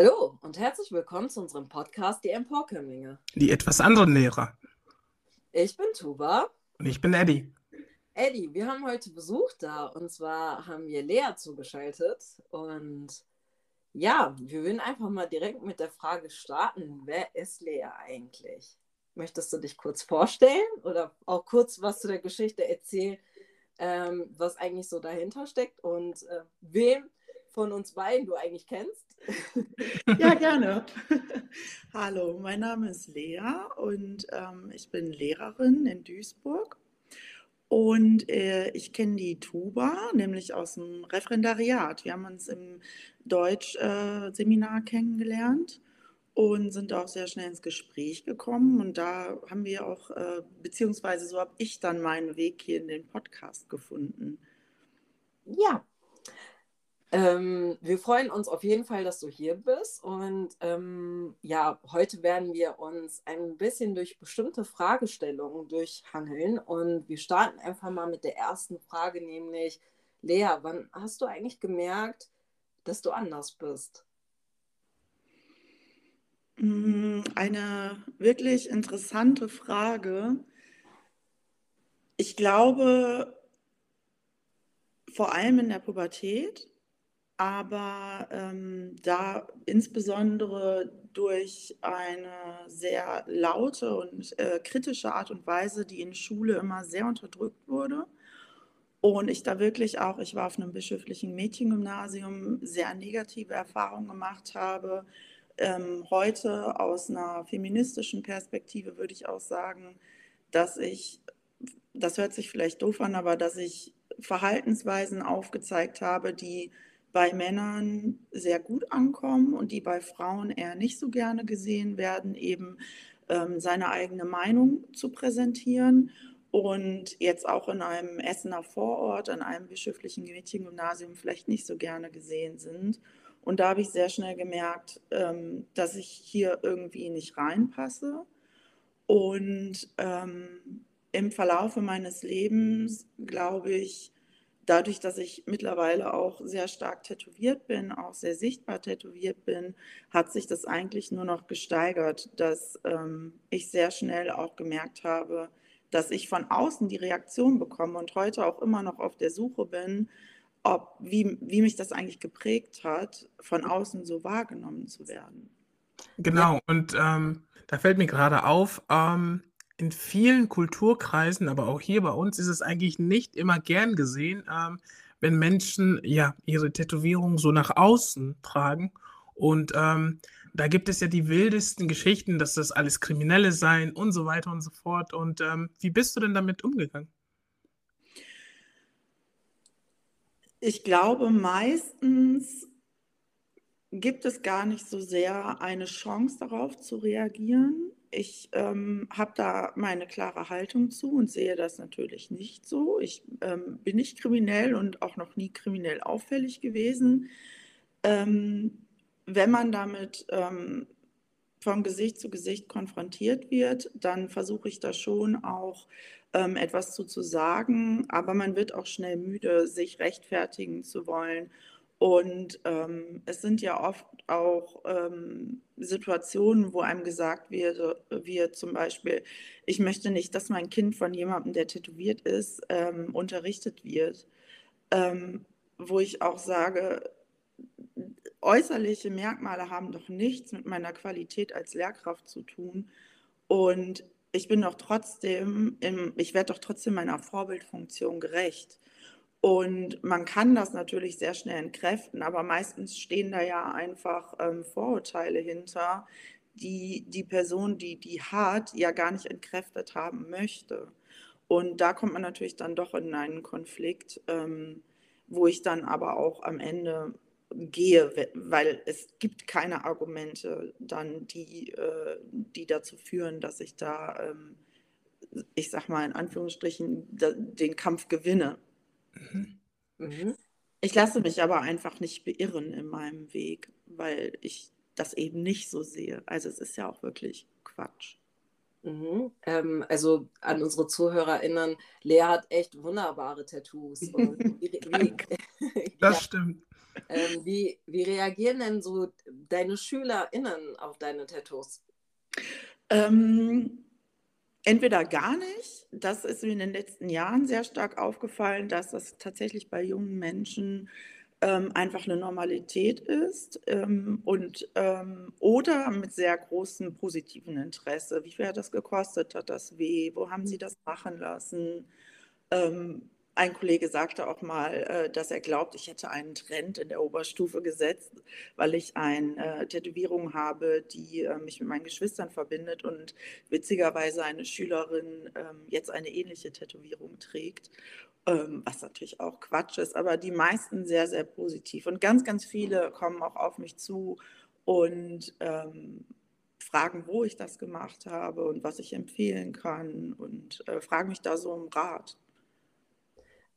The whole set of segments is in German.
Hallo und herzlich willkommen zu unserem Podcast Die Emporkömmlinge. Die etwas anderen Lehrer. Ich bin Tuba. Und ich bin Eddie. Eddie, wir haben heute Besuch da und zwar haben wir Lea zugeschaltet und ja, wir würden einfach mal direkt mit der Frage starten, wer ist Lea eigentlich? Möchtest du dich kurz vorstellen oder auch kurz was zu der Geschichte erzählen, ähm, was eigentlich so dahinter steckt und äh, wem von uns beiden du eigentlich kennst? Ja, gerne. Hallo, mein Name ist Lea und ähm, ich bin Lehrerin in Duisburg. Und äh, ich kenne die Tuba, nämlich aus dem Referendariat. Wir haben uns im Deutsch-Seminar äh, kennengelernt und sind auch sehr schnell ins Gespräch gekommen. Und da haben wir auch, äh, beziehungsweise so habe ich dann meinen Weg hier in den Podcast gefunden. Ja, ähm, wir freuen uns auf jeden Fall, dass du hier bist. Und ähm, ja, heute werden wir uns ein bisschen durch bestimmte Fragestellungen durchhangeln. Und wir starten einfach mal mit der ersten Frage, nämlich, Lea, wann hast du eigentlich gemerkt, dass du anders bist? Mm, eine wirklich interessante Frage. Ich glaube, vor allem in der Pubertät aber ähm, da insbesondere durch eine sehr laute und äh, kritische Art und Weise, die in Schule immer sehr unterdrückt wurde. Und ich da wirklich auch, ich war auf einem bischöflichen Mädchengymnasium, sehr negative Erfahrungen gemacht habe. Ähm, heute aus einer feministischen Perspektive würde ich auch sagen, dass ich, das hört sich vielleicht doof an, aber dass ich Verhaltensweisen aufgezeigt habe, die bei Männern sehr gut ankommen und die bei Frauen eher nicht so gerne gesehen werden, eben ähm, seine eigene Meinung zu präsentieren. Und jetzt auch in einem Essener Vorort, an einem bischöflichen Mädchengymnasium vielleicht nicht so gerne gesehen sind. Und da habe ich sehr schnell gemerkt, ähm, dass ich hier irgendwie nicht reinpasse. Und ähm, im Verlaufe meines Lebens, glaube ich, dadurch, dass ich mittlerweile auch sehr stark tätowiert bin, auch sehr sichtbar tätowiert bin, hat sich das eigentlich nur noch gesteigert, dass ähm, ich sehr schnell auch gemerkt habe, dass ich von außen die Reaktion bekomme und heute auch immer noch auf der Suche bin, ob, wie, wie mich das eigentlich geprägt hat, von außen so wahrgenommen zu werden. Genau, und ähm, da fällt mir gerade auf, ähm, in vielen Kulturkreisen, aber auch hier bei uns ist es eigentlich nicht immer gern gesehen, ähm, wenn Menschen ja ihre Tätowierung so nach außen tragen. Und ähm, da gibt es ja die wildesten Geschichten, dass das alles Kriminelle seien und so weiter und so fort. Und ähm, wie bist du denn damit umgegangen? Ich glaube, meistens gibt es gar nicht so sehr eine Chance darauf zu reagieren ich ähm, habe da meine klare Haltung zu und sehe das natürlich nicht so. Ich ähm, bin nicht kriminell und auch noch nie kriminell auffällig gewesen. Ähm, wenn man damit ähm, vom Gesicht zu Gesicht konfrontiert wird, dann versuche ich da schon auch ähm, etwas zu, zu sagen, aber man wird auch schnell müde, sich rechtfertigen zu wollen und ähm, es sind ja oft auch ähm, Situationen, wo einem gesagt wird, wird zum Beispiel, ich möchte nicht, dass mein Kind von jemandem, der tätowiert ist, ähm, unterrichtet wird. Ähm, wo ich auch sage, äußerliche Merkmale haben doch nichts mit meiner Qualität als Lehrkraft zu tun. Und ich bin doch trotzdem, im, ich werde doch trotzdem meiner Vorbildfunktion gerecht. Und man kann das natürlich sehr schnell entkräften, aber meistens stehen da ja einfach ähm, Vorurteile hinter, die die Person, die die hat, ja gar nicht entkräftet haben möchte. Und da kommt man natürlich dann doch in einen Konflikt, ähm, wo ich dann aber auch am Ende gehe, weil es gibt keine Argumente dann, die, äh, die dazu führen, dass ich da, ähm, ich sag mal in Anführungsstrichen, den Kampf gewinne. Mhm. Mhm. Ich lasse mich aber einfach nicht beirren in meinem Weg, weil ich das eben nicht so sehe. Also es ist ja auch wirklich Quatsch. Mhm. Ähm, also an unsere Zuhörer erinnern, Lea hat echt wunderbare Tattoos. wie, wie, das ja. stimmt. Ähm, wie, wie reagieren denn so deine SchülerInnen auf deine Tattoos? Ähm, entweder gar nicht. Das ist mir in den letzten Jahren sehr stark aufgefallen, dass das tatsächlich bei jungen Menschen ähm, einfach eine Normalität ist ähm, und ähm, oder mit sehr großem positiven Interesse. Wie viel hat das gekostet? Hat das weh? Wo haben Sie das machen lassen? Ein Kollege sagte auch mal, äh, dass er glaubt, ich hätte einen Trend in der Oberstufe gesetzt, weil ich eine äh, Tätowierung habe, die äh, mich mit meinen Geschwistern verbindet und witzigerweise eine Schülerin ähm, jetzt eine ähnliche Tätowierung trägt, ähm, was natürlich auch Quatsch ist, aber die meisten sehr, sehr positiv. Und ganz, ganz viele kommen auch auf mich zu und ähm, fragen, wo ich das gemacht habe und was ich empfehlen kann und fragen mich da so um Rat.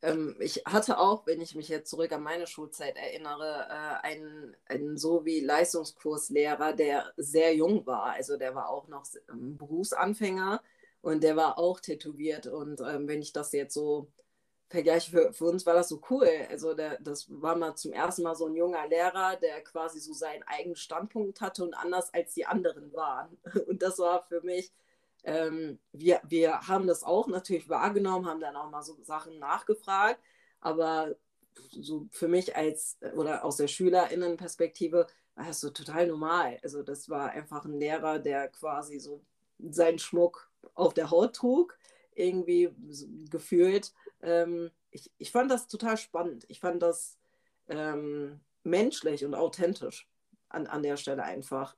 Ähm, ich hatte auch, wenn ich mich jetzt zurück an meine Schulzeit erinnere, äh, einen, einen so wie Leistungskurslehrer, der sehr jung war. Also der war auch noch ähm, Berufsanfänger und der war auch tätowiert. Und ähm, wenn ich das jetzt so vergleiche, für, für uns war das so cool. Also der, das war mal zum ersten Mal so ein junger Lehrer, der quasi so seinen eigenen Standpunkt hatte und anders als die anderen waren. Und das war für mich ähm, wir, wir haben das auch natürlich wahrgenommen, haben dann auch mal so Sachen nachgefragt, aber so für mich als oder aus der SchülerInnenperspektive war das so total normal. Also das war einfach ein Lehrer, der quasi so seinen Schmuck auf der Haut trug, irgendwie so gefühlt. Ähm, ich, ich fand das total spannend. Ich fand das ähm, menschlich und authentisch an, an der Stelle einfach.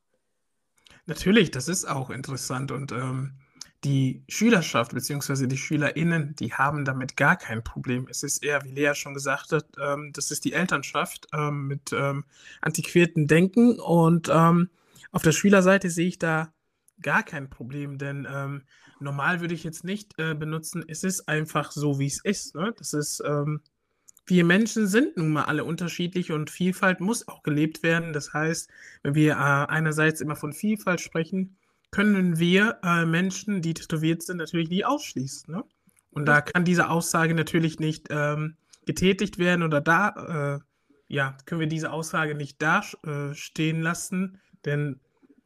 Natürlich, das ist auch interessant und ähm, die Schülerschaft bzw. die SchülerInnen, die haben damit gar kein Problem. Es ist eher, wie Lea schon gesagt hat, ähm, das ist die Elternschaft ähm, mit ähm, antiquierten Denken und ähm, auf der Schülerseite sehe ich da gar kein Problem, denn ähm, normal würde ich jetzt nicht äh, benutzen, es ist einfach so, wie es ist. Ne? Das ist, ähm, wir Menschen sind nun mal alle unterschiedlich und Vielfalt muss auch gelebt werden. Das heißt, wenn wir äh, einerseits immer von Vielfalt sprechen, können wir äh, Menschen, die tätowiert sind, natürlich nie ausschließen. Ne? Und da kann diese Aussage natürlich nicht ähm, getätigt werden oder da, äh, ja, können wir diese Aussage nicht da äh, lassen, denn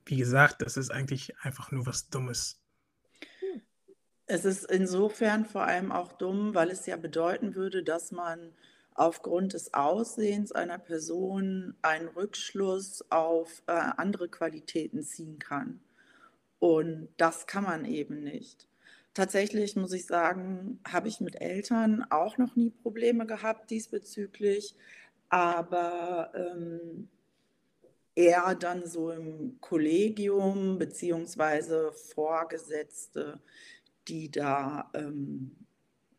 wie gesagt, das ist eigentlich einfach nur was Dummes. Es ist insofern vor allem auch dumm, weil es ja bedeuten würde, dass man aufgrund des Aussehens einer Person einen Rückschluss auf äh, andere Qualitäten ziehen kann. Und das kann man eben nicht. Tatsächlich muss ich sagen, habe ich mit Eltern auch noch nie Probleme gehabt diesbezüglich, aber ähm, eher dann so im Kollegium beziehungsweise Vorgesetzte, die da, ähm,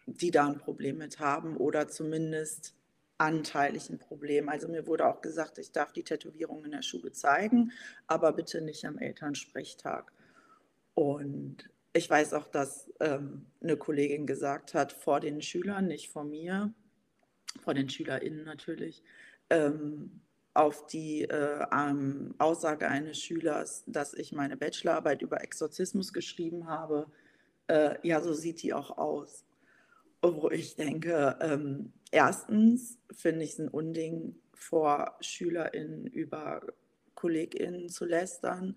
die da ein Problem mit haben oder zumindest anteilig ein Problem. Also mir wurde auch gesagt, ich darf die Tätowierung in der Schule zeigen, aber bitte nicht am Elternsprechtag. Und ich weiß auch, dass ähm, eine Kollegin gesagt hat, vor den Schülern, nicht vor mir, vor den SchülerInnen natürlich, ähm, auf die äh, ähm, Aussage eines Schülers, dass ich meine Bachelorarbeit über Exorzismus geschrieben habe, äh, ja, so sieht die auch aus. Wo ich denke, ähm, erstens finde ich es ein Unding, vor SchülerInnen über KollegInnen zu lästern.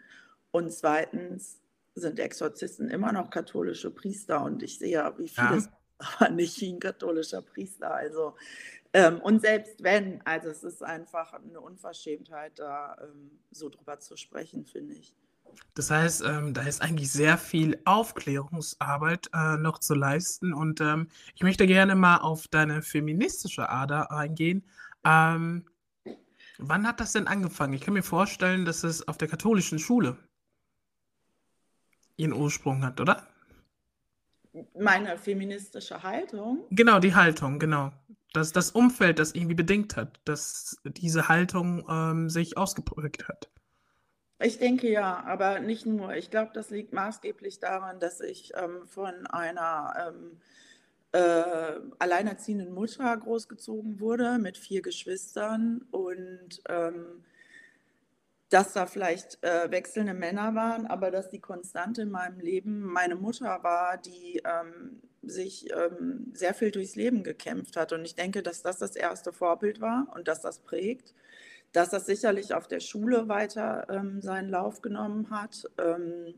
Und zweitens sind Exorzisten immer noch katholische Priester und ich sehe ja, wie viele ja. aber nicht ein katholischer Priester. Also ähm, und selbst wenn, also es ist einfach eine Unverschämtheit, da ähm, so drüber zu sprechen, finde ich. Das heißt, ähm, da ist eigentlich sehr viel Aufklärungsarbeit äh, noch zu leisten. Und ähm, ich möchte gerne mal auf deine feministische Ader eingehen. Ähm, wann hat das denn angefangen? Ich kann mir vorstellen, dass es auf der katholischen Schule ihren Ursprung hat, oder? Meine feministische Haltung? Genau, die Haltung, genau. Das, das Umfeld, das irgendwie bedingt hat, dass diese Haltung ähm, sich ausgeprägt hat. Ich denke ja, aber nicht nur. Ich glaube, das liegt maßgeblich daran, dass ich ähm, von einer ähm, äh, alleinerziehenden Mutter großgezogen wurde mit vier Geschwistern und ähm, dass da vielleicht äh, wechselnde Männer waren, aber dass die Konstante in meinem Leben meine Mutter war, die ähm, sich ähm, sehr viel durchs Leben gekämpft hat. Und ich denke, dass das das erste Vorbild war und dass das prägt, dass das sicherlich auf der Schule weiter ähm, seinen Lauf genommen hat, ähm,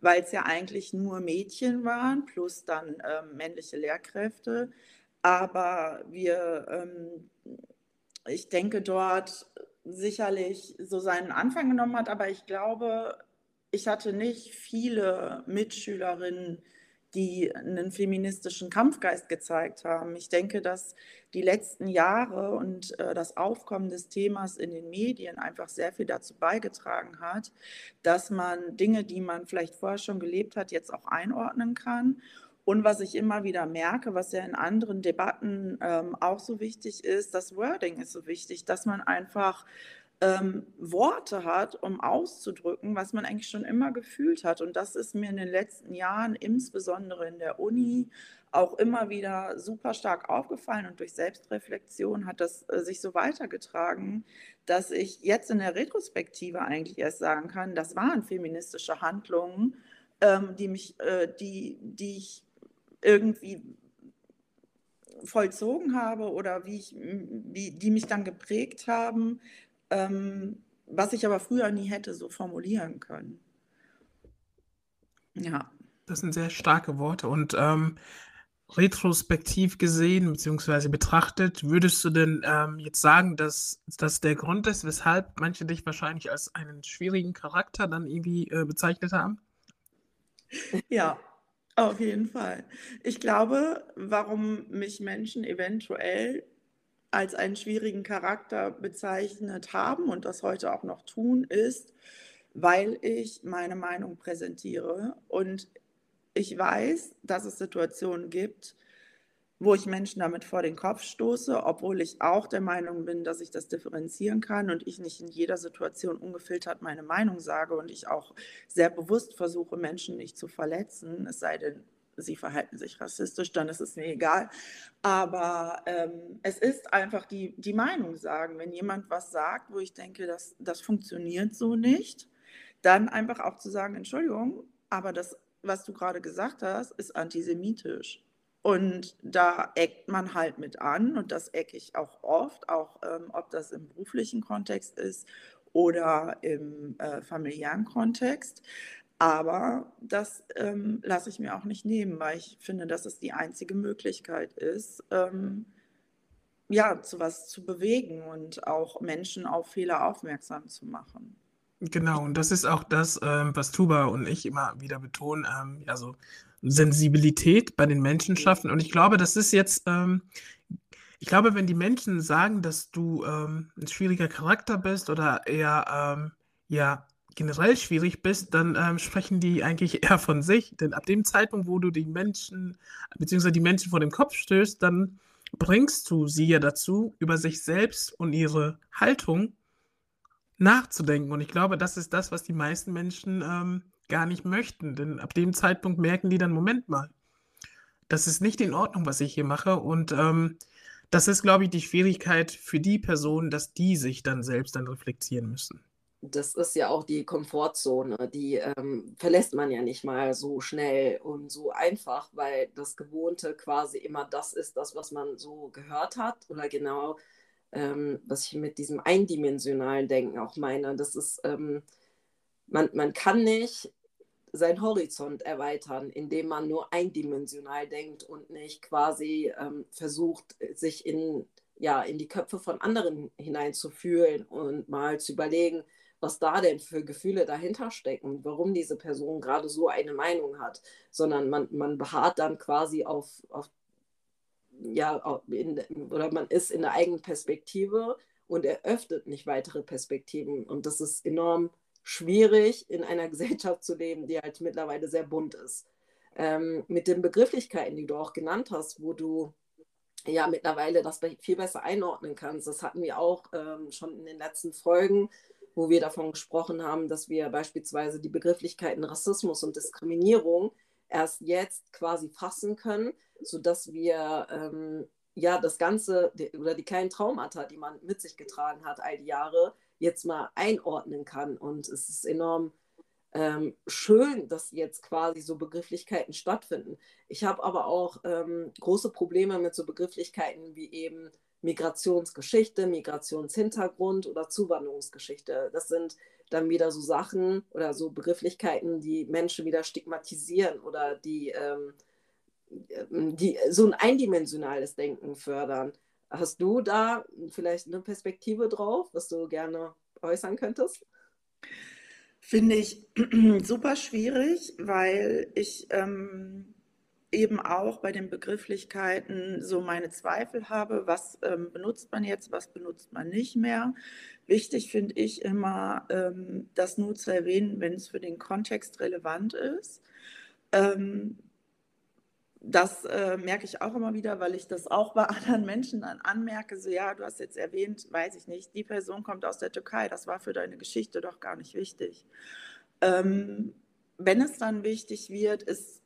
weil es ja eigentlich nur Mädchen waren, plus dann ähm, männliche Lehrkräfte. Aber wir, ähm, ich denke, dort sicherlich so seinen Anfang genommen hat, aber ich glaube, ich hatte nicht viele Mitschülerinnen, die einen feministischen Kampfgeist gezeigt haben. Ich denke, dass die letzten Jahre und äh, das Aufkommen des Themas in den Medien einfach sehr viel dazu beigetragen hat, dass man Dinge, die man vielleicht vorher schon gelebt hat, jetzt auch einordnen kann. Und was ich immer wieder merke, was ja in anderen Debatten ähm, auch so wichtig ist, das Wording ist so wichtig, dass man einfach ähm, Worte hat, um auszudrücken, was man eigentlich schon immer gefühlt hat. Und das ist mir in den letzten Jahren, insbesondere in der Uni, auch immer wieder super stark aufgefallen und durch Selbstreflexion hat das äh, sich so weitergetragen, dass ich jetzt in der Retrospektive eigentlich erst sagen kann, das waren feministische Handlungen, ähm, die mich, äh, die, die ich irgendwie vollzogen habe oder wie ich, wie, die mich dann geprägt haben, ähm, was ich aber früher nie hätte so formulieren können. Ja. Das sind sehr starke Worte. Und ähm, retrospektiv gesehen bzw. betrachtet, würdest du denn ähm, jetzt sagen, dass das der Grund ist, weshalb manche dich wahrscheinlich als einen schwierigen Charakter dann irgendwie äh, bezeichnet haben? Ja, auf jeden Fall. Ich glaube, warum mich Menschen eventuell als einen schwierigen Charakter bezeichnet haben und das heute auch noch tun, ist, weil ich meine Meinung präsentiere und ich weiß, dass es Situationen gibt, wo ich Menschen damit vor den Kopf stoße, obwohl ich auch der Meinung bin, dass ich das differenzieren kann und ich nicht in jeder Situation ungefiltert meine Meinung sage und ich auch sehr bewusst versuche, Menschen nicht zu verletzen, es sei denn, sie verhalten sich rassistisch, dann ist es mir egal. Aber ähm, es ist einfach die, die Meinung sagen. Wenn jemand was sagt, wo ich denke, das, das funktioniert so nicht, dann einfach auch zu sagen, Entschuldigung, aber das, was du gerade gesagt hast, ist antisemitisch. Und da eckt man halt mit an und das ecke ich auch oft, auch ähm, ob das im beruflichen Kontext ist oder im äh, familiären Kontext. Aber das ähm, lasse ich mir auch nicht nehmen, weil ich finde, dass es die einzige Möglichkeit ist, ähm, ja, zu was zu bewegen und auch Menschen auf Fehler aufmerksam zu machen. Genau, und das ist auch das, ähm, was Tuba und ich immer wieder betonen, ähm, also Sensibilität bei den Menschen schaffen. Und ich glaube, das ist jetzt, ähm, ich glaube, wenn die Menschen sagen, dass du ähm, ein schwieriger Charakter bist oder eher, ähm, ja, generell schwierig bist, dann ähm, sprechen die eigentlich eher von sich. Denn ab dem Zeitpunkt, wo du die Menschen, beziehungsweise die Menschen vor den Kopf stößt, dann bringst du sie ja dazu, über sich selbst und ihre Haltung nachzudenken. Und ich glaube, das ist das, was die meisten Menschen ähm, gar nicht möchten. Denn ab dem Zeitpunkt merken die dann, Moment mal, das ist nicht in Ordnung, was ich hier mache. Und ähm, das ist, glaube ich, die Schwierigkeit für die Personen, dass die sich dann selbst dann reflektieren müssen das ist ja auch die Komfortzone, die ähm, verlässt man ja nicht mal so schnell und so einfach, weil das Gewohnte quasi immer das ist, das, was man so gehört hat oder genau, ähm, was ich mit diesem eindimensionalen Denken auch meine. Das ist, ähm, man, man kann nicht seinen Horizont erweitern, indem man nur eindimensional denkt und nicht quasi ähm, versucht, sich in, ja, in die Köpfe von anderen hineinzufühlen und mal zu überlegen, was da denn für Gefühle dahinter stecken, warum diese Person gerade so eine Meinung hat, sondern man, man beharrt dann quasi auf, auf ja, in, oder man ist in der eigenen Perspektive und eröffnet nicht weitere Perspektiven. Und das ist enorm schwierig, in einer Gesellschaft zu leben, die halt mittlerweile sehr bunt ist. Ähm, mit den Begrifflichkeiten, die du auch genannt hast, wo du ja mittlerweile das viel besser einordnen kannst. Das hatten wir auch ähm, schon in den letzten Folgen, wo wir davon gesprochen haben, dass wir beispielsweise die Begrifflichkeiten Rassismus und Diskriminierung erst jetzt quasi fassen können, sodass wir ähm, ja das Ganze oder die kleinen Traumata, die man mit sich getragen hat all die Jahre, jetzt mal einordnen kann. Und es ist enorm ähm, schön, dass jetzt quasi so Begrifflichkeiten stattfinden. Ich habe aber auch ähm, große Probleme mit so Begrifflichkeiten wie eben Migrationsgeschichte, Migrationshintergrund oder Zuwanderungsgeschichte. Das sind dann wieder so Sachen oder so Begrifflichkeiten, die Menschen wieder stigmatisieren oder die, ähm, die so ein eindimensionales Denken fördern. Hast du da vielleicht eine Perspektive drauf, was du gerne äußern könntest? Finde ich super schwierig, weil ich ähm, eben auch bei den Begrifflichkeiten so meine Zweifel habe, was ähm, benutzt man jetzt, was benutzt man nicht mehr. Wichtig finde ich immer, ähm, das nur zu erwähnen, wenn es für den Kontext relevant ist. Ähm, das äh, merke ich auch immer wieder, weil ich das auch bei anderen Menschen dann anmerke. So, ja, du hast jetzt erwähnt, weiß ich nicht, die Person kommt aus der Türkei, das war für deine Geschichte doch gar nicht wichtig. Ähm, wenn es dann wichtig wird, ist,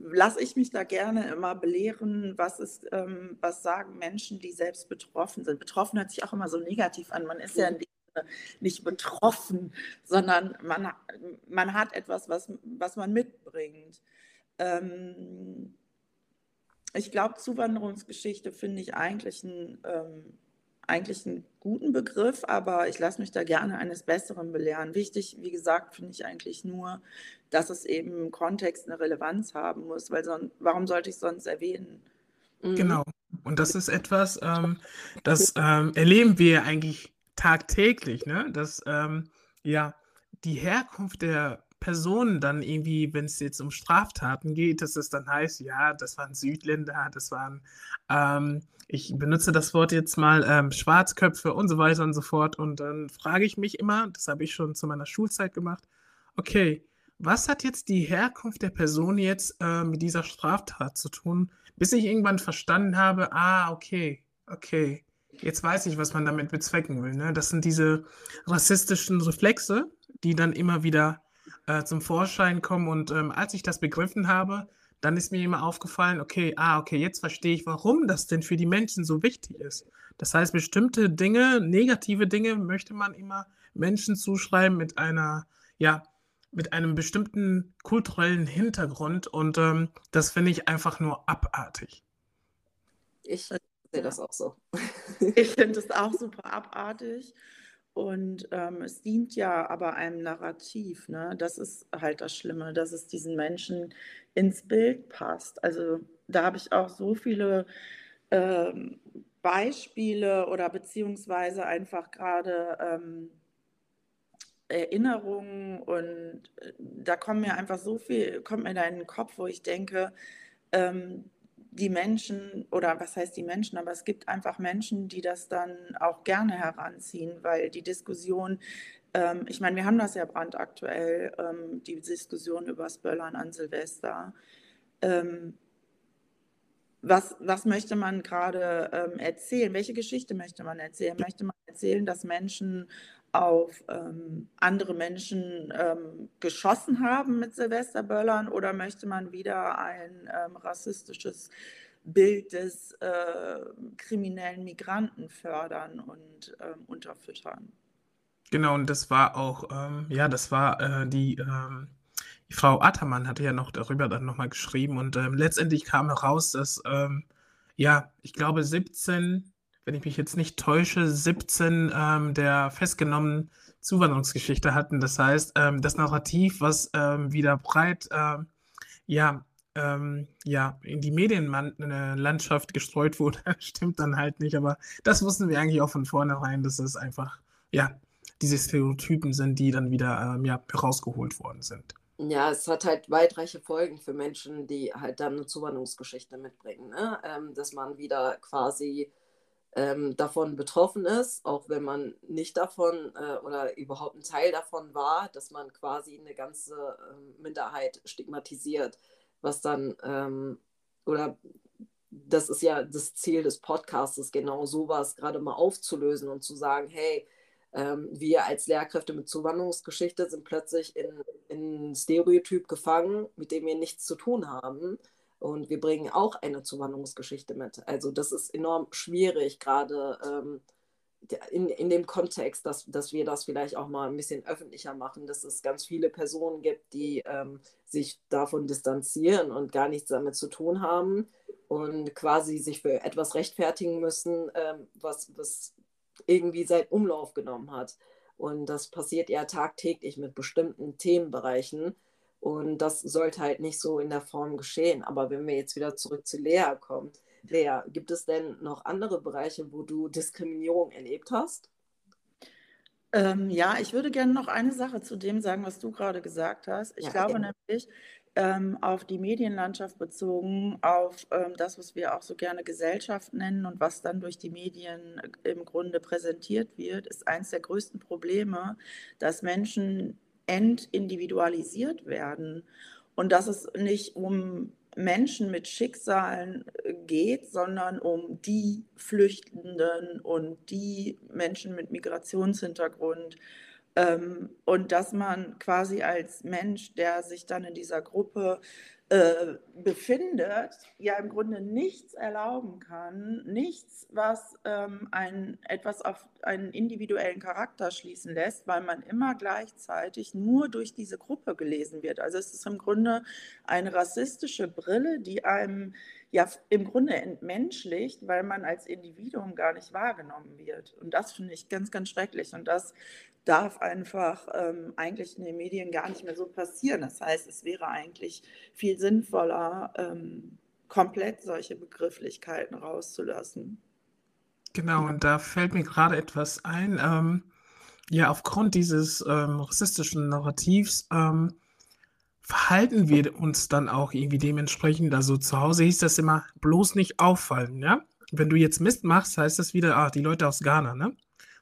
lasse ich mich da gerne immer belehren, was ist, ähm, was sagen Menschen, die selbst betroffen sind. Betroffen hört sich auch immer so negativ an. Man ist ja nicht betroffen, sondern man, man hat etwas, was, was man mitbringt. Ähm, ich glaube, Zuwanderungsgeschichte finde ich eigentlich ein ähm, eigentlich einen guten Begriff, aber ich lasse mich da gerne eines Besseren belehren. Wichtig, wie gesagt, finde ich eigentlich nur, dass es eben im Kontext eine Relevanz haben muss, weil sonst, warum sollte ich es sonst erwähnen? Mhm. Genau. Und das ist etwas, ähm, das ähm, erleben wir eigentlich tagtäglich, ne? dass ähm, ja die Herkunft der Personen dann irgendwie, wenn es jetzt um Straftaten geht, dass es dann heißt, ja, das waren Südländer, das waren, ähm, ich benutze das Wort jetzt mal, ähm, Schwarzköpfe und so weiter und so fort. Und dann frage ich mich immer, das habe ich schon zu meiner Schulzeit gemacht, okay, was hat jetzt die Herkunft der Person jetzt äh, mit dieser Straftat zu tun, bis ich irgendwann verstanden habe, ah, okay, okay, jetzt weiß ich, was man damit bezwecken will. Ne? Das sind diese rassistischen Reflexe, die dann immer wieder äh, zum Vorschein kommen. Und ähm, als ich das begriffen habe, dann ist mir immer aufgefallen, okay, ah, okay, jetzt verstehe ich, warum das denn für die Menschen so wichtig ist. Das heißt, bestimmte Dinge, negative Dinge möchte man immer Menschen zuschreiben mit einer, ja, mit einem bestimmten kulturellen Hintergrund und ähm, das finde ich einfach nur abartig. Ich sehe das auch so. Ich finde es auch super abartig. Und ähm, es dient ja aber einem Narrativ. Ne? Das ist halt das Schlimme, dass es diesen Menschen ins Bild passt. Also da habe ich auch so viele ähm, Beispiele oder beziehungsweise einfach gerade ähm, Erinnerungen und äh, da kommen mir einfach so viel, kommt mir da in den Kopf, wo ich denke, ähm, die Menschen, oder was heißt die Menschen, aber es gibt einfach Menschen, die das dann auch gerne heranziehen, weil die Diskussion, ähm, ich meine, wir haben das ja brandaktuell, ähm, die Diskussion über das Böllern an Silvester. Ähm, was, was möchte man gerade ähm, erzählen? Welche Geschichte möchte man erzählen? Möchte man erzählen, dass Menschen auf ähm, andere Menschen ähm, geschossen haben mit Silvesterböllern oder möchte man wieder ein ähm, rassistisches Bild des äh, kriminellen Migranten fördern und ähm, unterfüttern? Genau, und das war auch, ähm, ja, das war äh, die, ähm, die Frau Attermann hatte ja noch darüber dann nochmal geschrieben und letztendlich kam heraus, dass, ja, ich glaube 17 wenn ich mich jetzt nicht täusche, 17 ähm, der festgenommenen Zuwanderungsgeschichte hatten. Das heißt, ähm, das Narrativ, was ähm, wieder breit ähm, ja, ähm, ja, in die Medienlandschaft gestreut wurde, stimmt dann halt nicht. Aber das wussten wir eigentlich auch von vornherein, dass es einfach, ja, diese Stereotypen sind, die dann wieder ähm, ja, herausgeholt worden sind. Ja, es hat halt weitreiche Folgen für Menschen, die halt dann eine Zuwanderungsgeschichte mitbringen. Ne? Ähm, dass man wieder quasi ähm, davon betroffen ist, auch wenn man nicht davon äh, oder überhaupt ein Teil davon war, dass man quasi eine ganze äh, Minderheit stigmatisiert, was dann, ähm, oder das ist ja das Ziel des Podcasts, genau sowas gerade mal aufzulösen und zu sagen, hey, ähm, wir als Lehrkräfte mit Zuwanderungsgeschichte sind plötzlich in, in Stereotyp gefangen, mit dem wir nichts zu tun haben und wir bringen auch eine Zuwanderungsgeschichte mit. Also das ist enorm schwierig, gerade ähm, in, in dem Kontext, dass, dass wir das vielleicht auch mal ein bisschen öffentlicher machen, dass es ganz viele Personen gibt, die ähm, sich davon distanzieren und gar nichts damit zu tun haben und quasi sich für etwas rechtfertigen müssen, ähm, was, was irgendwie seinen Umlauf genommen hat. Und das passiert ja tagtäglich mit bestimmten Themenbereichen. Und das sollte halt nicht so in der Form geschehen. Aber wenn wir jetzt wieder zurück zu Lea kommen, Lea, gibt es denn noch andere Bereiche, wo du Diskriminierung erlebt hast? Ähm, ja, ich würde gerne noch eine Sache zu dem sagen, was du gerade gesagt hast. Ich ja, glaube gerne. nämlich, ähm, auf die Medienlandschaft bezogen, auf ähm, das, was wir auch so gerne Gesellschaft nennen und was dann durch die Medien äh, im Grunde präsentiert wird, ist eines der größten Probleme, dass Menschen entindividualisiert werden und dass es nicht um Menschen mit Schicksalen äh, geht, sondern um die Flüchtenden und die Menschen mit Migrationshintergrund. Ähm, und dass man quasi als Mensch, der sich dann in dieser Gruppe äh, befindet, ja im Grunde nichts erlauben kann, nichts, was ähm, ein, etwas auf einen individuellen Charakter schließen lässt, weil man immer gleichzeitig nur durch diese Gruppe gelesen wird. Also es ist im Grunde eine rassistische Brille, die einem ja im Grunde entmenschlicht, weil man als Individuum gar nicht wahrgenommen wird. Und das finde ich ganz, ganz schrecklich. Und das darf einfach ähm, eigentlich in den Medien gar nicht mehr so passieren. Das heißt, es wäre eigentlich viel sinnvoller, ähm, komplett solche Begrifflichkeiten rauszulassen. Genau, und da fällt mir gerade etwas ein. Ähm, ja, aufgrund dieses ähm, rassistischen Narrativs ähm, verhalten wir uns dann auch irgendwie dementsprechend. Also zu Hause hieß das immer, bloß nicht auffallen, ja? Wenn du jetzt Mist machst, heißt das wieder, ah, die Leute aus Ghana, ne?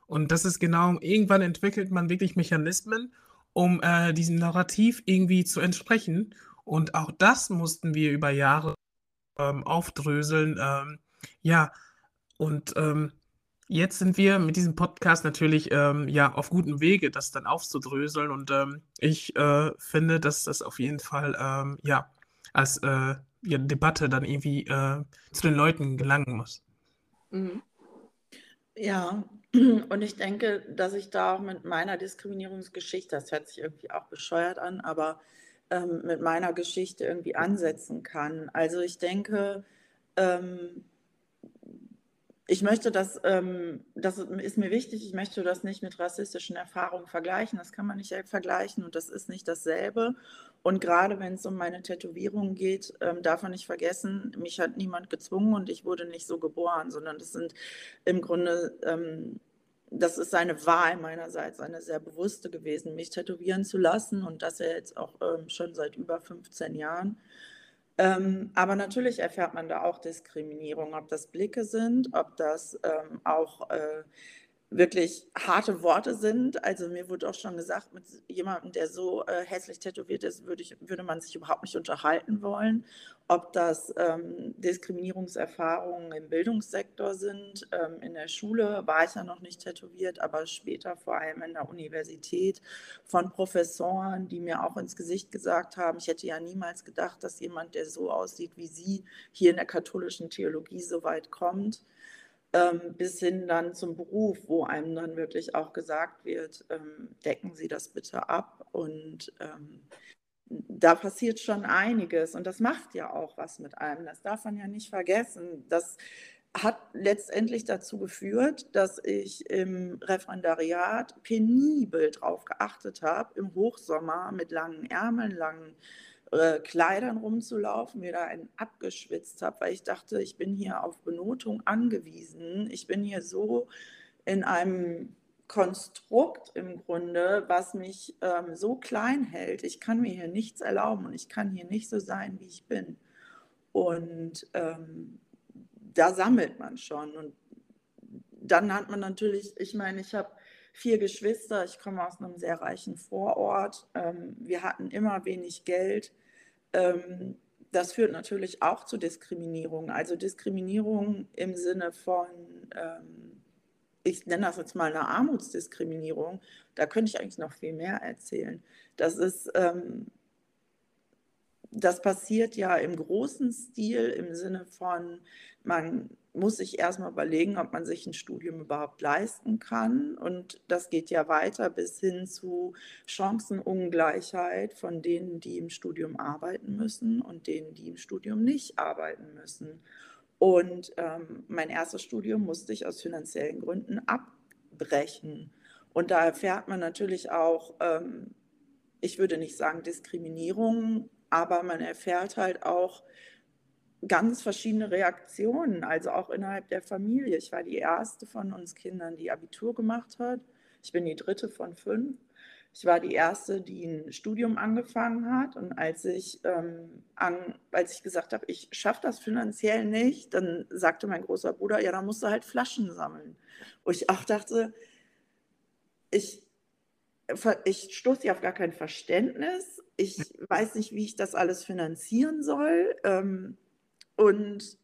Und das ist genau, irgendwann entwickelt man wirklich Mechanismen, um äh, diesem Narrativ irgendwie zu entsprechen. Und auch das mussten wir über Jahre ähm, aufdröseln. Ähm, ja, und ähm, jetzt sind wir mit diesem Podcast natürlich ähm, ja auf gutem Wege, das dann aufzudröseln. Und ähm, ich äh, finde, dass das auf jeden Fall ähm, ja als äh, ja, Debatte dann irgendwie äh, zu den Leuten gelangen muss. Mhm. Ja, und ich denke, dass ich da auch mit meiner Diskriminierungsgeschichte, das hört sich irgendwie auch bescheuert an, aber ähm, mit meiner Geschichte irgendwie ansetzen kann. Also ich denke, ähm, ich möchte das, ähm, das ist mir wichtig, ich möchte das nicht mit rassistischen Erfahrungen vergleichen. Das kann man nicht vergleichen und das ist nicht dasselbe. Und gerade wenn es um meine Tätowierungen geht, ähm, darf man nicht vergessen, mich hat niemand gezwungen und ich wurde nicht so geboren, sondern das sind im Grunde, ähm, das ist eine Wahl meinerseits, eine sehr bewusste gewesen, mich tätowieren zu lassen und das ja jetzt auch ähm, schon seit über 15 Jahren. Ähm, aber natürlich erfährt man da auch Diskriminierung, ob das Blicke sind, ob das ähm, auch äh, wirklich harte Worte sind. Also mir wurde auch schon gesagt, mit jemandem, der so äh, hässlich tätowiert ist, würde, ich, würde man sich überhaupt nicht unterhalten wollen. Ob das ähm, Diskriminierungserfahrungen im Bildungssektor sind. Ähm, in der Schule war ich ja noch nicht tätowiert, aber später vor allem in der Universität von Professoren, die mir auch ins Gesicht gesagt haben, ich hätte ja niemals gedacht, dass jemand, der so aussieht wie Sie, hier in der katholischen Theologie so weit kommt bis hin dann zum Beruf, wo einem dann wirklich auch gesagt wird, ähm, decken Sie das bitte ab. Und ähm, da passiert schon einiges und das macht ja auch was mit einem. Das darf man ja nicht vergessen. Das hat letztendlich dazu geführt, dass ich im Referendariat penibel darauf geachtet habe, im Hochsommer mit langen Ärmeln, langen äh, Kleidern rumzulaufen, mir da einen abgeschwitzt habe, weil ich dachte, ich bin hier auf Benotung angewiesen. Ich bin hier so in einem Konstrukt im Grunde, was mich ähm, so klein hält. Ich kann mir hier nichts erlauben und ich kann hier nicht so sein, wie ich bin. Und ähm, da sammelt man schon. Und dann hat man natürlich, ich meine, ich habe vier Geschwister. Ich komme aus einem sehr reichen Vorort. Ähm, wir hatten immer wenig Geld. Ähm, das führt natürlich auch zu Diskriminierung. Also Diskriminierung im Sinne von, ähm, ich nenne das jetzt mal eine Armutsdiskriminierung. Da könnte ich eigentlich noch viel mehr erzählen. Das ist, das passiert ja im großen Stil im Sinne von, man muss sich erstmal überlegen, ob man sich ein Studium überhaupt leisten kann. Und das geht ja weiter bis hin zu Chancenungleichheit von denen, die im Studium arbeiten müssen und denen, die im Studium nicht arbeiten müssen. Und ähm, mein erstes Studium musste ich aus finanziellen Gründen abbrechen. Und da erfährt man natürlich auch, ähm, ich würde nicht sagen Diskriminierung, aber man erfährt halt auch, ganz verschiedene Reaktionen, also auch innerhalb der Familie. Ich war die erste von uns Kindern, die Abitur gemacht hat. Ich bin die dritte von fünf. Ich war die erste, die ein Studium angefangen hat. Und als ich, ähm, an, als ich gesagt habe, ich schaffe das finanziell nicht, dann sagte mein großer Bruder, ja, dann musst du halt Flaschen sammeln. Wo ich auch dachte, ich, ich stoße hier auf gar kein Verständnis. Ich weiß nicht, wie ich das alles finanzieren soll. Ähm, und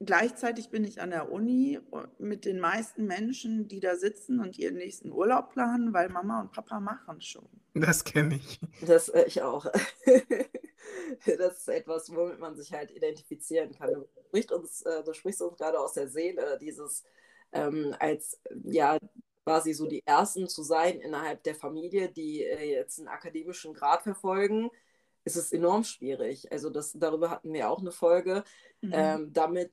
gleichzeitig bin ich an der Uni mit den meisten Menschen, die da sitzen und ihren nächsten Urlaub planen, weil Mama und Papa machen schon. Das kenne ich. Das äh, ich auch. das ist etwas, womit man sich halt identifizieren kann. Du sprichst uns, äh, du sprichst uns gerade aus der Seele, dieses ähm, als ja quasi so die Ersten zu sein innerhalb der Familie, die äh, jetzt einen akademischen Grad verfolgen ist es enorm schwierig. Also das, darüber hatten wir auch eine Folge. Mhm. Ähm, damit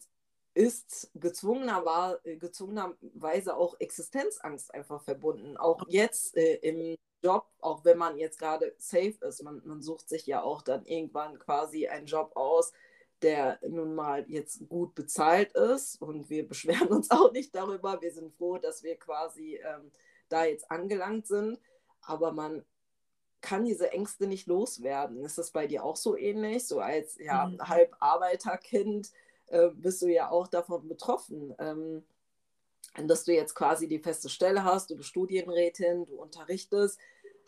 ist gezwungener, gezwungenerweise auch Existenzangst einfach verbunden. Auch jetzt äh, im Job, auch wenn man jetzt gerade safe ist, man, man sucht sich ja auch dann irgendwann quasi einen Job aus, der nun mal jetzt gut bezahlt ist. Und wir beschweren uns auch nicht darüber. Wir sind froh, dass wir quasi ähm, da jetzt angelangt sind. Aber man kann diese Ängste nicht loswerden. Ist das bei dir auch so ähnlich? So als ja, mhm. halb Arbeiterkind äh, bist du ja auch davon betroffen, ähm, dass du jetzt quasi die feste Stelle hast, du bist Studienrätin, du unterrichtest,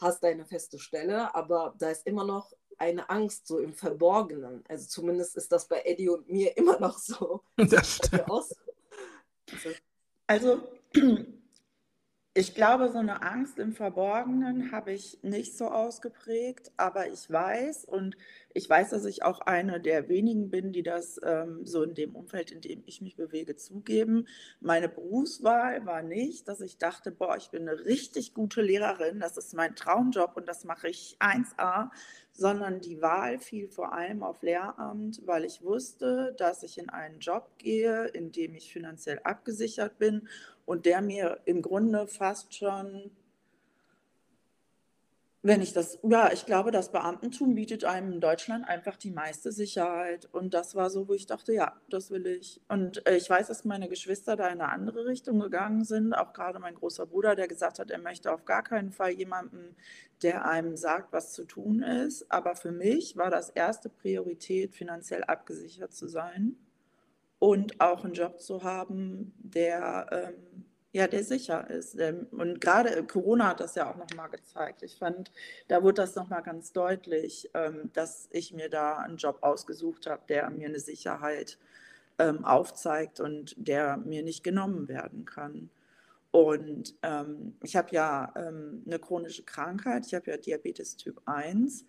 hast deine feste Stelle, aber da ist immer noch eine Angst so im Verborgenen. Also zumindest ist das bei Eddie und mir immer noch so. Das stimmt. Also ich glaube, so eine Angst im Verborgenen habe ich nicht so ausgeprägt, aber ich weiß und ich weiß, dass ich auch eine der wenigen bin, die das ähm, so in dem Umfeld, in dem ich mich bewege, zugeben. Meine Berufswahl war nicht, dass ich dachte, boah, ich bin eine richtig gute Lehrerin, das ist mein Traumjob und das mache ich 1a, sondern die Wahl fiel vor allem auf Lehramt, weil ich wusste, dass ich in einen Job gehe, in dem ich finanziell abgesichert bin und der mir im Grunde fast schon, wenn ich das, ja, ich glaube, das Beamtentum bietet einem in Deutschland einfach die meiste Sicherheit. Und das war so, wo ich dachte, ja, das will ich. Und äh, ich weiß, dass meine Geschwister da in eine andere Richtung gegangen sind. Auch gerade mein großer Bruder, der gesagt hat, er möchte auf gar keinen Fall jemanden, der einem sagt, was zu tun ist. Aber für mich war das erste Priorität, finanziell abgesichert zu sein und auch einen Job zu haben, der, ähm, ja, der sicher ist. Ähm, und gerade Corona hat das ja auch nochmal gezeigt. Ich fand, da wurde das nochmal ganz deutlich, ähm, dass ich mir da einen Job ausgesucht habe, der mir eine Sicherheit ähm, aufzeigt und der mir nicht genommen werden kann. Und ähm, ich habe ja ähm, eine chronische Krankheit, ich habe ja Diabetes Typ 1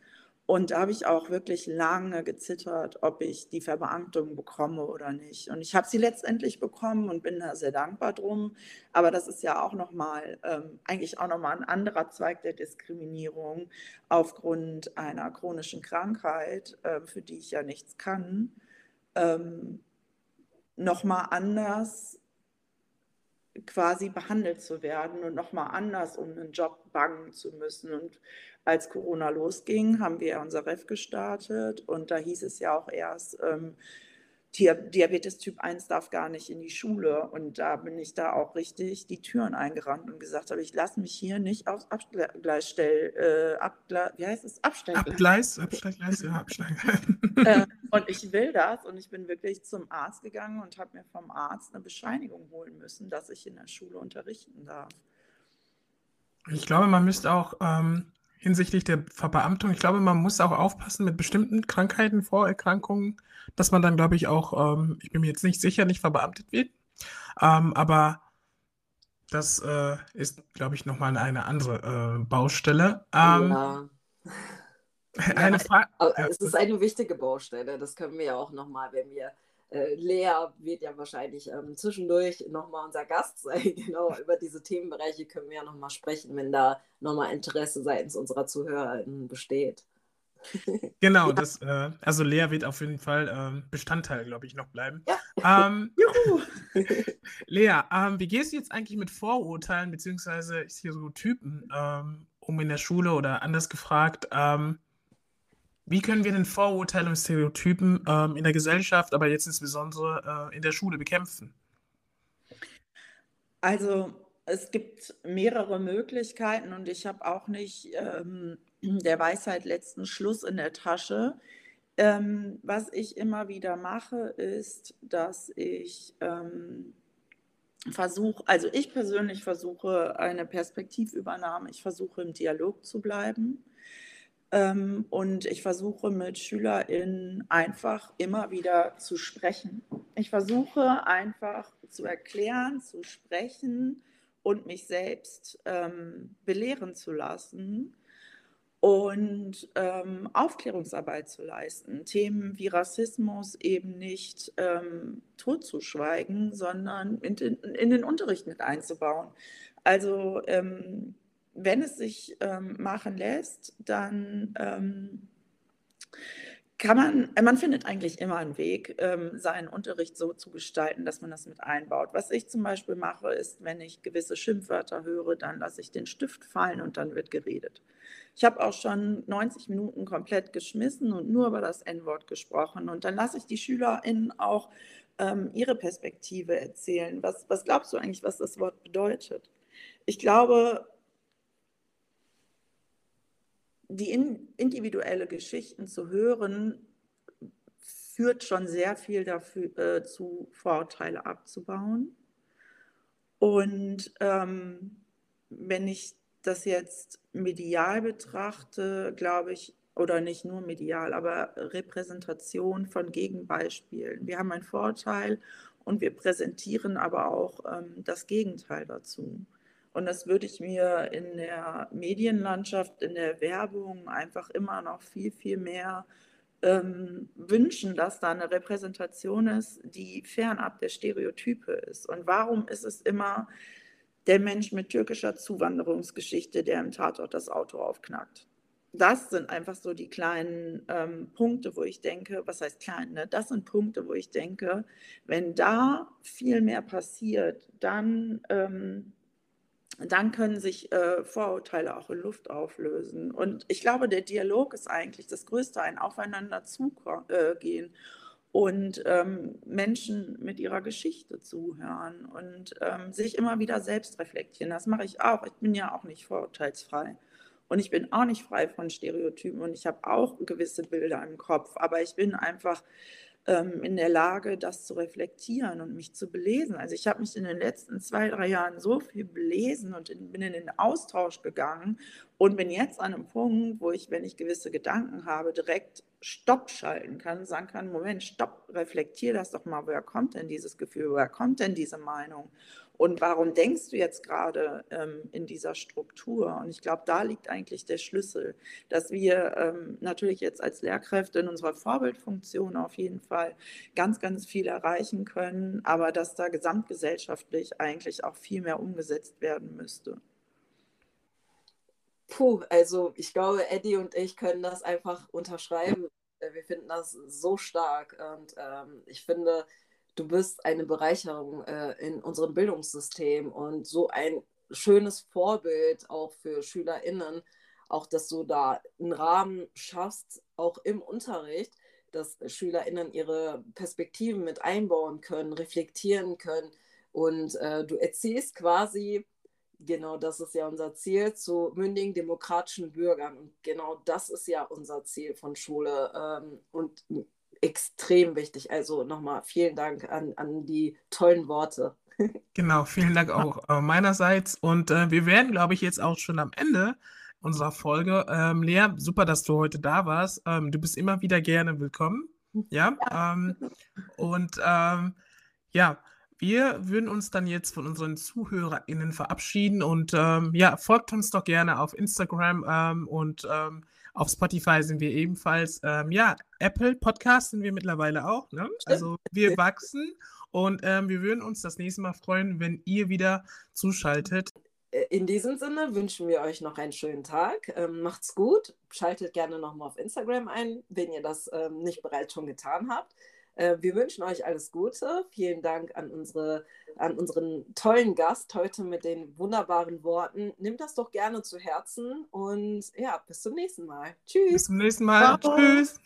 und da habe ich auch wirklich lange gezittert, ob ich die Verbeamtung bekomme oder nicht. Und ich habe sie letztendlich bekommen und bin da sehr dankbar drum. Aber das ist ja auch nochmal, ähm, eigentlich auch nochmal ein anderer Zweig der Diskriminierung aufgrund einer chronischen Krankheit, äh, für die ich ja nichts kann, ähm, nochmal anders quasi behandelt zu werden und nochmal anders um einen Job bangen zu müssen. Und als Corona losging, haben wir unser Ref gestartet und da hieß es ja auch erst, ähm, Diabetes Typ 1 darf gar nicht in die Schule. Und da bin ich da auch richtig die Türen eingerannt und gesagt habe, ich lasse mich hier nicht aufs Abgleisstell, äh, Abgle wie heißt es? Abstellen. Abgleis, Abstellgleis, ja, Absteigen. äh, und ich will das und ich bin wirklich zum Arzt gegangen und habe mir vom Arzt eine Bescheinigung holen müssen, dass ich in der Schule unterrichten darf. Ich glaube, man müsste auch ähm, hinsichtlich der Verbeamtung. Ich glaube, man muss auch aufpassen mit bestimmten Krankheiten, Vorerkrankungen, dass man dann, glaube ich, auch, ähm, ich bin mir jetzt nicht sicher, nicht verbeamtet wird. Ähm, aber das äh, ist, glaube ich, nochmal eine andere äh, Baustelle. Ähm, ja. Eine Frage. Ja, es ist eine wichtige Baustelle. Das können wir ja auch nochmal, wenn wir äh, Lea wird ja wahrscheinlich ähm, zwischendurch nochmal unser Gast sein. Genau, über diese Themenbereiche können wir ja nochmal sprechen, wenn da nochmal Interesse seitens unserer ZuhörerInnen besteht. Genau, das, äh, also Lea wird auf jeden Fall ähm, Bestandteil, glaube ich, noch bleiben. Ja. Ähm, Juhu! Lea, ähm, wie gehst du jetzt eigentlich mit Vorurteilen beziehungsweise Stereotypen ähm, um in der Schule oder anders gefragt? Ähm, wie können wir denn Vorurteile und Stereotypen ähm, in der Gesellschaft, aber jetzt insbesondere äh, in der Schule bekämpfen? Also es gibt mehrere Möglichkeiten und ich habe auch nicht ähm, der Weisheit letzten Schluss in der Tasche. Ähm, was ich immer wieder mache, ist, dass ich ähm, versuche, also ich persönlich versuche eine Perspektivübernahme, ich versuche im Dialog zu bleiben. Ähm, und ich versuche mit SchülerInnen einfach immer wieder zu sprechen. Ich versuche einfach zu erklären, zu sprechen und mich selbst ähm, belehren zu lassen und ähm, Aufklärungsarbeit zu leisten, Themen wie Rassismus eben nicht ähm, totzuschweigen, sondern in den, in den, Unterricht mit einzubauen. Also ähm, wenn es sich ähm, machen lässt, dann ähm, kann man, äh, man findet eigentlich immer einen Weg, ähm, seinen Unterricht so zu gestalten, dass man das mit einbaut. Was ich zum Beispiel mache, ist, wenn ich gewisse Schimpfwörter höre, dann lasse ich den Stift fallen und dann wird geredet. Ich habe auch schon 90 Minuten komplett geschmissen und nur über das N-Wort gesprochen. Und dann lasse ich die SchülerInnen auch ähm, ihre Perspektive erzählen. Was, was glaubst du eigentlich, was das Wort bedeutet? Ich glaube, die in, individuelle Geschichten zu hören, führt schon sehr viel dafür, äh, zu, Vorurteile abzubauen. Und ähm, wenn ich das jetzt medial betrachte, glaube ich, oder nicht nur medial, aber Repräsentation von Gegenbeispielen. Wir haben einen Vorteil und wir präsentieren aber auch ähm, das Gegenteil dazu. Und das würde ich mir in der Medienlandschaft, in der Werbung einfach immer noch viel, viel mehr ähm, wünschen, dass da eine Repräsentation ist, die fernab der Stereotype ist. Und warum ist es immer der Mensch mit türkischer Zuwanderungsgeschichte, der im Tatort das Auto aufknackt? Das sind einfach so die kleinen ähm, Punkte, wo ich denke, was heißt klein, ne? das sind Punkte, wo ich denke, wenn da viel mehr passiert, dann ähm, dann können sich äh, Vorurteile auch in Luft auflösen. Und ich glaube, der Dialog ist eigentlich das Größte, ein Aufeinander zugehen äh, und ähm, Menschen mit ihrer Geschichte zuhören und ähm, sich immer wieder selbst reflektieren. Das mache ich auch. Ich bin ja auch nicht vorurteilsfrei. Und ich bin auch nicht frei von Stereotypen und ich habe auch gewisse Bilder im Kopf, aber ich bin einfach ähm, in der Lage, das zu reflektieren und mich zu belesen. Also ich habe mich in den letzten zwei, drei Jahren so viel belesen und in, bin in den Austausch gegangen und bin jetzt an einem Punkt, wo ich, wenn ich gewisse Gedanken habe, direkt Stopp schalten kann, sagen kann, Moment, stopp, reflektier das doch mal, woher kommt denn dieses Gefühl, woher kommt denn diese Meinung? Und warum denkst du jetzt gerade ähm, in dieser Struktur? Und ich glaube, da liegt eigentlich der Schlüssel, dass wir ähm, natürlich jetzt als Lehrkräfte in unserer Vorbildfunktion auf jeden Fall ganz, ganz viel erreichen können, aber dass da gesamtgesellschaftlich eigentlich auch viel mehr umgesetzt werden müsste. Puh, also ich glaube, Eddie und ich können das einfach unterschreiben. Wir finden das so stark und ähm, ich finde, du bist eine Bereicherung äh, in unserem Bildungssystem und so ein schönes Vorbild auch für SchülerInnen, auch dass du da einen Rahmen schaffst, auch im Unterricht, dass SchülerInnen ihre Perspektiven mit einbauen können, reflektieren können. Und äh, du erzählst quasi, genau das ist ja unser Ziel, zu mündigen demokratischen Bürgern. Und genau das ist ja unser Ziel von Schule ähm, und extrem wichtig. Also nochmal vielen Dank an, an die tollen Worte. Genau, vielen Dank auch äh, meinerseits. Und äh, wir werden, glaube ich, jetzt auch schon am Ende unserer Folge. Ähm, Lea, super, dass du heute da warst. Ähm, du bist immer wieder gerne willkommen. Ja. ja. Ähm, und ähm, ja, wir würden uns dann jetzt von unseren ZuhörerInnen verabschieden und ähm, ja, folgt uns doch gerne auf Instagram ähm, und Auf Spotify sind wir ebenfalls. Ähm, ja, Apple Podcast sind wir mittlerweile auch. Ne? Also wir wachsen und ähm, wir würden uns das nächste Mal freuen, wenn ihr wieder zuschaltet. Äh, in diesem Sinne wünschen wir euch noch einen schönen Tag. Ähm, macht's gut. Schaltet gerne nochmal auf Instagram ein, wenn ihr das ähm, nicht bereits schon getan habt. Äh, wir wünschen euch alles Gute. Vielen Dank an, unsere, an unseren tollen Gast heute mit den wunderbaren Worten. Nimmt das doch gerne zu Herzen und ja, bis zum nächsten Mal. Tschüss. Bis zum nächsten Mal. Ciao. Tschüss.